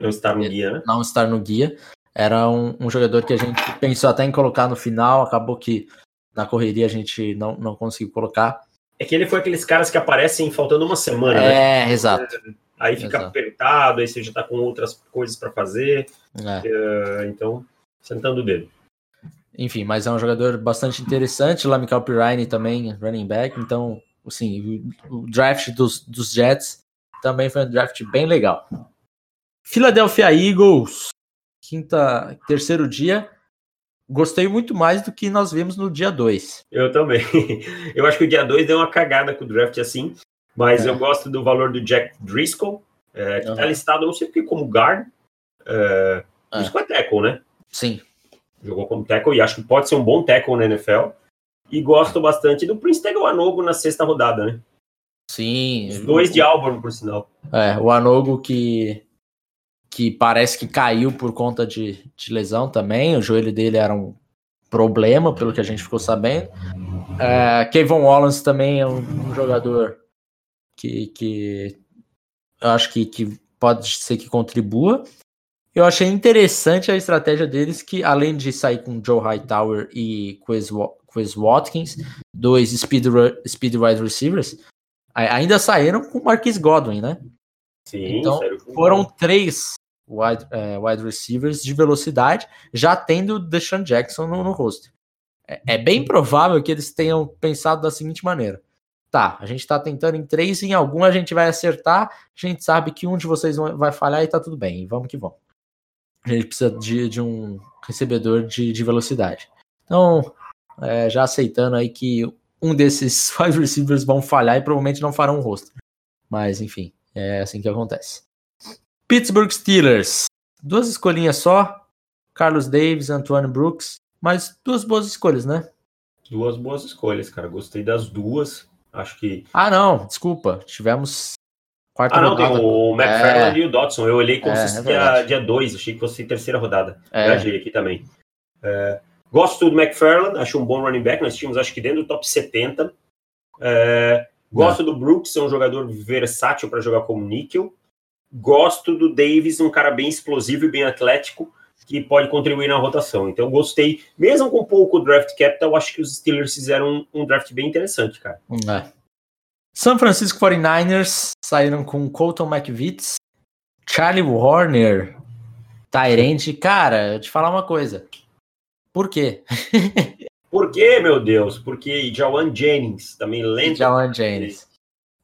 não estar no guia, né? Não estar no guia. Era um, um, jogador que a gente pensou até em colocar no final, acabou que na correria a gente não, não conseguiu colocar. É que ele foi aqueles caras que aparecem faltando uma semana, é, né? É, exato. Aí fica exato. apertado, aí você já tá com outras coisas para fazer. É. Uh, então, sentando o dedo. Enfim, mas é um jogador bastante interessante. Lamical Pirine também, running back. Então, assim, o draft dos, dos Jets também foi um draft bem legal. Philadelphia Eagles, quinta, terceiro dia. Gostei muito mais do que nós vimos no dia 2. Eu também. Eu acho que o dia 2 deu uma cagada com o draft assim, mas é. eu gosto do valor do Jack Driscoll, é, que uhum. tá listado, não sei porque, como guard. É, é. Isso é tackle, né? Sim. Jogou como tackle e acho que pode ser um bom tackle na NFL. E gosto bastante do Prince Anogo na sexta rodada, né? Sim. Os dois de Auburn, por sinal. É, o Anogo que que parece que caiu por conta de, de lesão também. O joelho dele era um problema, pelo que a gente ficou sabendo. É, Kevin Wallace também é um, um, jogador que, que eu acho que, que pode ser que contribua. Eu achei interessante a estratégia deles, que além de sair com Joe Hightower e Quiz Watkins, dois speed, speed wide receivers, ainda saíram com Marquis Godwin, né? Sim, então foram três wide, é, wide receivers de velocidade, já tendo Deshaun Jackson no, no rosto. É, é, bem provável que eles tenham pensado da seguinte maneira: tá, a gente está tentando em três, em algum a gente vai acertar, a gente sabe que um de vocês vai falhar e tá tudo bem, vamos que vamos. A gente precisa de, de um recebedor de, de velocidade. Então, é, já aceitando aí que um desses wide receivers vão falhar e provavelmente não farão o rosto. Mas, enfim, é assim que acontece. Pittsburgh Steelers. Duas escolhinhas só. Carlos Davis, Antoine Brooks. Mas duas boas escolhas, né? Duas boas escolhas, cara. Gostei das duas. Acho que. Ah, não. Desculpa. Tivemos. Quarta ah, não, rodada. tem o McFarland é... e o Dodson. Eu olhei como é, se fosse é dia 2. Achei que fosse terceira rodada. É. Viajei aqui também. É... Gosto do McFarland. Acho um bom running back. Nós tínhamos, acho que dentro do top 70. É... Gosto do Brooks. É um jogador versátil para jogar como níquel gosto do Davis, um cara bem explosivo e bem atlético, que pode contribuir na rotação. Então, gostei, mesmo com pouco draft capital, acho que os Steelers fizeram um, um draft bem interessante, cara. É. San Francisco 49ers saíram com Colton McVitz, Charlie Warner, Tyrande. Cara, eu te falar uma coisa. Por quê? Por quê, meu Deus? Porque Jawan Jennings, também lento. Jawan Jennings.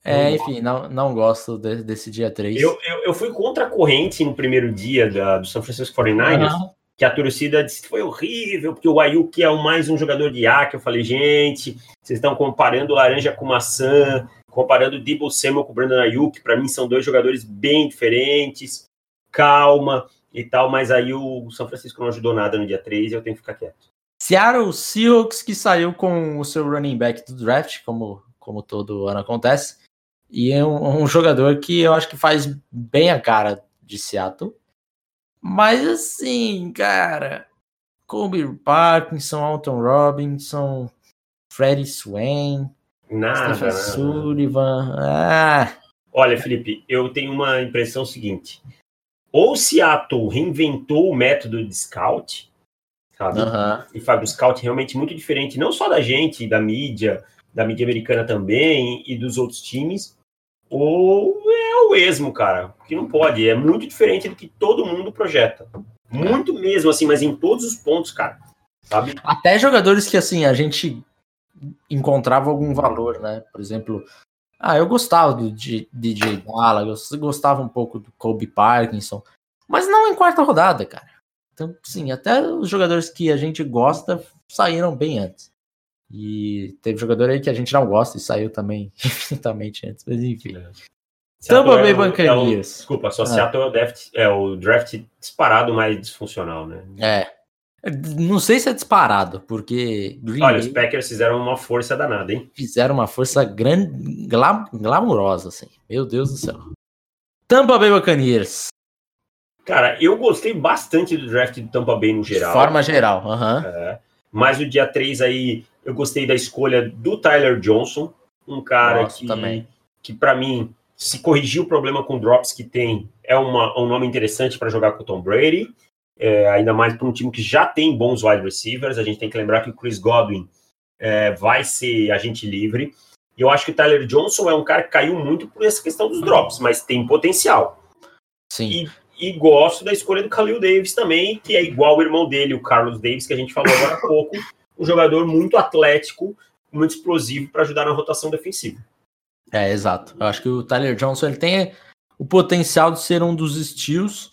É, enfim, não, não gosto de, desse dia 3. Eu, eu, eu, fui contra a corrente no primeiro dia da, do São Francisco 49ers, uhum. que a torcida disse que foi horrível, porque o Ayuk é mais um jogador de A, que eu falei, gente, vocês estão comparando laranja com maçã, comparando o Debo Samuel com o Brandon Ayuk, para mim são dois jogadores bem diferentes, calma e tal, mas aí o São Francisco não ajudou nada no dia 3 e eu tenho que ficar quieto. Seattle Seahawks, que saiu com o seu running back do draft, como, como todo ano acontece, e é um, um, jogador que eu acho que faz bem a cara de Seattle. Mas assim, cara, Kobe Parkinson, Alton Robinson, Freddie Swain, nada, Stephen nada. Sullivan. Ah. Olha, Felipe, eu tenho uma impressão seguinte. Ou Seattle reinventou o método de scout, sabe? E faz um scout realmente muito diferente, não só da gente, da mídia, da mídia americana também e dos outros times, ou é o esmo, cara, que não pode, é muito diferente do que todo mundo projeta. Muito mesmo, assim, mas em todos os pontos, cara. Sabe? Até jogadores que, assim, a gente encontrava algum valor, né? Por exemplo, ah, eu gostava do DJ Dallas, eu gostava um pouco do Kobe Parkinson, mas não em quarta rodada, cara. Então, sim, até os jogadores que a gente gosta saíram bem antes. E teve jogador aí que a gente não gosta e saiu também infinitamente antes, mas enfim. É. Tampa Bay é Buccaneers. É desculpa, só ah. Seattle é o, draft, é o draft disparado mais disfuncional, né? É. Não sei se é disparado, porque. Green Olha, Bay os Packers fizeram uma força danada, hein? Fizeram uma força grande, glam, glamurosa, assim. Meu Deus do céu. Tampa Bay Buccaneers. Cara, eu gostei bastante do draft do Tampa Bay no geral. De forma geral, aham. Uhum. É. Mas o dia 3 aí eu gostei da escolha do Tyler Johnson, um cara Nossa, que, também. que para mim, se corrigir o problema com drops que tem, é uma, um nome interessante para jogar com o Tom Brady. É, ainda mais para um time que já tem bons wide receivers. A gente tem que lembrar que o Chris Godwin é, vai ser agente livre. E eu acho que o Tyler Johnson é um cara que caiu muito por essa questão dos drops, mas tem potencial. Sim. E, e gosto da escolha do Khalil Davis também, que é igual o irmão dele, o Carlos Davis, que a gente falou agora há pouco. Um jogador muito atlético, muito explosivo para ajudar na rotação defensiva. É, exato. Eu acho que o Tyler Johnson ele tem o potencial de ser um dos estilos,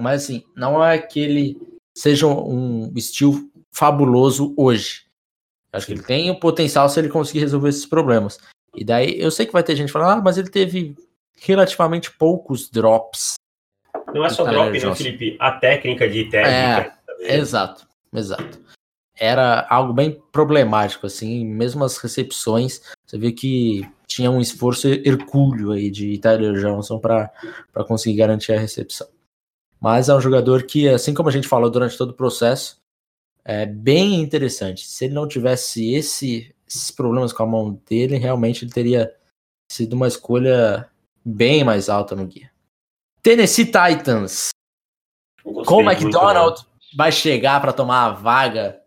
mas assim, não é que ele seja um estilo fabuloso hoje. Acho que ele tem o potencial se ele conseguir resolver esses problemas. E daí, eu sei que vai ter gente falando, ah, mas ele teve relativamente poucos drops. Não é só drop, né, Felipe? A técnica de técnica. É, exato, exato. Era algo bem problemático, assim, mesmo as recepções, você vê que tinha um esforço hercúleo aí de Tyler Johnson para conseguir garantir a recepção. Mas é um jogador que, assim como a gente falou durante todo o processo, é bem interessante. Se ele não tivesse esse, esses problemas com a mão dele, realmente ele teria sido uma escolha bem mais alta no guia. Tennessee Titans. Com o McDonald vai chegar para tomar a vaga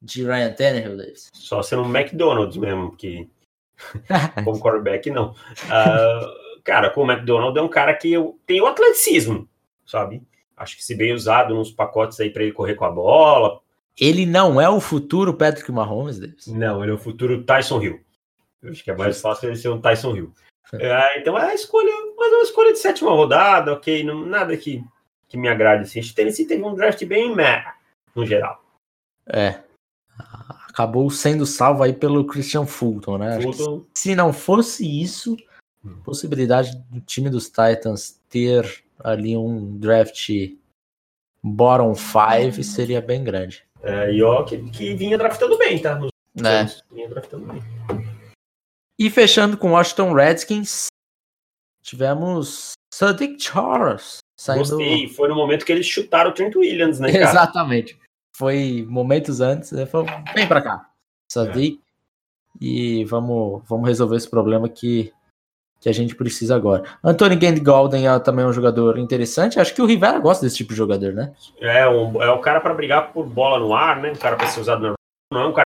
de Ryan Tannehill, Davis? Só sendo um McDonald's mesmo, que como quarterback, não. Uh, cara, com o McDonald é um cara que tem o atleticismo, sabe? Acho que se bem usado nos pacotes aí para ele correr com a bola. Ele não é o futuro Patrick Mahomes, Davis? Não, ele é o futuro Tyson Hill. Eu acho que é mais fácil ele ser um Tyson Hill. É, então é a escolha, mas é uma escolha de sétima rodada, ok? Não, nada que, que me agrade assim. O Tennessee teve um draft bem meh, no geral. É, acabou sendo salvo aí pelo Christian Fulton, né? Fulton. Se não fosse isso, hum. possibilidade do time dos Titans ter ali um draft bottom five seria bem grande. É, e ó, que, que vinha draftando bem, tá? Nos é. vinha draftando bem. E fechando com Washington Redskins, tivemos Sadiq Charles saindo. Gostei, foi no momento que eles chutaram o Trent Williams, né? Cara? Exatamente foi momentos antes, né? Falou, vem para cá, Sadiq, é. e vamos, vamos resolver esse problema que, que a gente precisa agora. Anthony Gandy Golden é também um jogador interessante. Acho que o Rivera gosta desse tipo de jogador, né? É, um, é o cara para brigar por bola no ar, né? Um cara para ser usado na não é um cara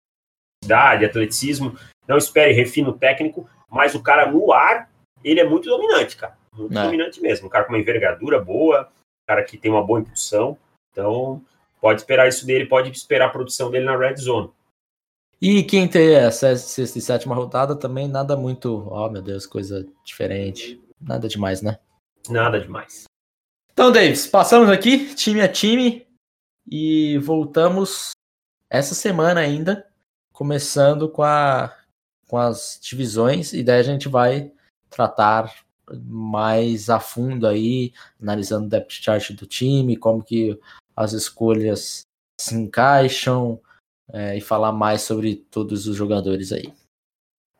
de idade, atleticismo. Não espere refino técnico, mas o cara no ar, ele é muito dominante, cara. Muito é. dominante mesmo. Um cara com uma envergadura boa, um cara que tem uma boa impulsão. Então, pode esperar isso dele, pode esperar a produção dele na red zone. E quem tem a sexta e sétima rodada também nada muito, oh meu Deus, coisa diferente. Nada demais, né? Nada demais. Então, Davis, passamos aqui, time a time, e voltamos essa semana ainda, começando com, a, com as divisões, e daí a gente vai tratar mais a fundo aí, analisando o depth chart do time, como que as escolhas se encaixam é, e falar mais sobre todos os jogadores aí.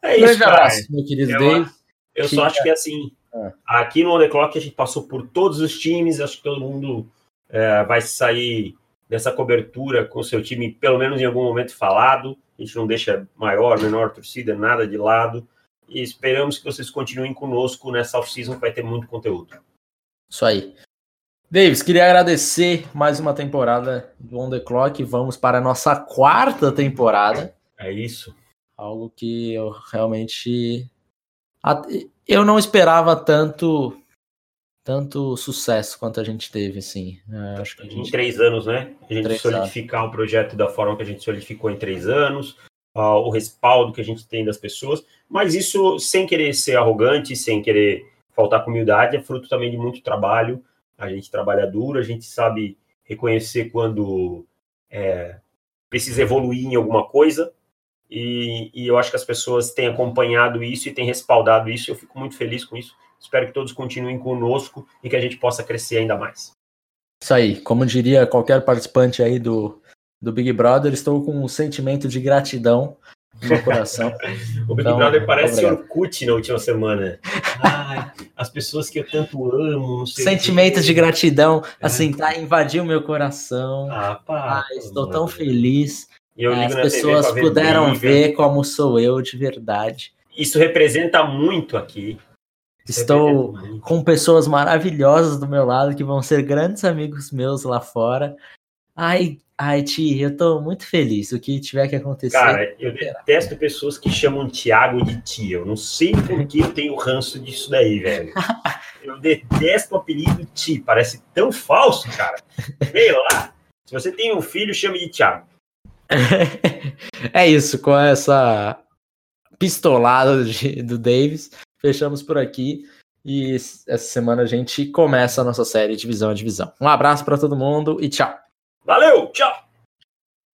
É isso, cara. meu querido eu, Dave. Eu só acho que assim, ah. aqui no On The Clock a gente passou por todos os times, acho que todo mundo é, vai sair dessa cobertura com seu time, pelo menos em algum momento falado. A gente não deixa maior, menor torcida, nada de lado. E esperamos que vocês continuem conosco nessa off-season, que vai ter muito conteúdo. Isso aí. Davis, queria agradecer mais uma temporada do On The Clock. Vamos para a nossa quarta temporada. É isso. Algo que eu realmente. Eu não esperava tanto tanto sucesso quanto a gente teve, assim. É, acho que gente... Em três anos, né? A gente três solidificar anos. um projeto da forma que a gente solidificou em três anos, uh, o respaldo que a gente tem das pessoas, mas isso sem querer ser arrogante, sem querer faltar com humildade, é fruto também de muito trabalho a gente trabalha duro, a gente sabe reconhecer quando é, precisa evoluir em alguma coisa, e, e, eu acho que as pessoas têm acompanhado isso e têm respaldado isso, eu fico muito feliz com isso. Espero que todos continuem conosco e que a gente possa crescer ainda mais. Isso aí, como diria qualquer participante aí do, do Big Brother, estou com um sentimento de gratidão no coração. o Big então, Brother parece Orkut na última semana. Ai, as pessoas que eu tanto amo. Sentimentos de gratidão, é. assim, tá invadiu meu coração. Ah, pá, ah, estou tão feliz. As pessoas puderam ver como sou eu de verdade. Isso representa muito aqui. Estou com pessoas maravilhosas do meu lado que vão ser grandes amigos meus lá fora. Ai, ai, Ti, eu tô muito feliz. O que tiver que acontecer. Cara, eu detesto pessoas que chamam Tiago de Ti. Eu não sei por que eu tenho ranço disso daí, velho. eu detesto o apelido Ti. Parece tão falso, cara. Sei lá. Se você tem um filho, chame de Tiago. é isso, com essa pistolada de, do Davis fechamos por aqui. E essa semana a gente começa a nossa série Divisão a Divisão. Um abraço para todo mundo e tchau. Valeu, tchau!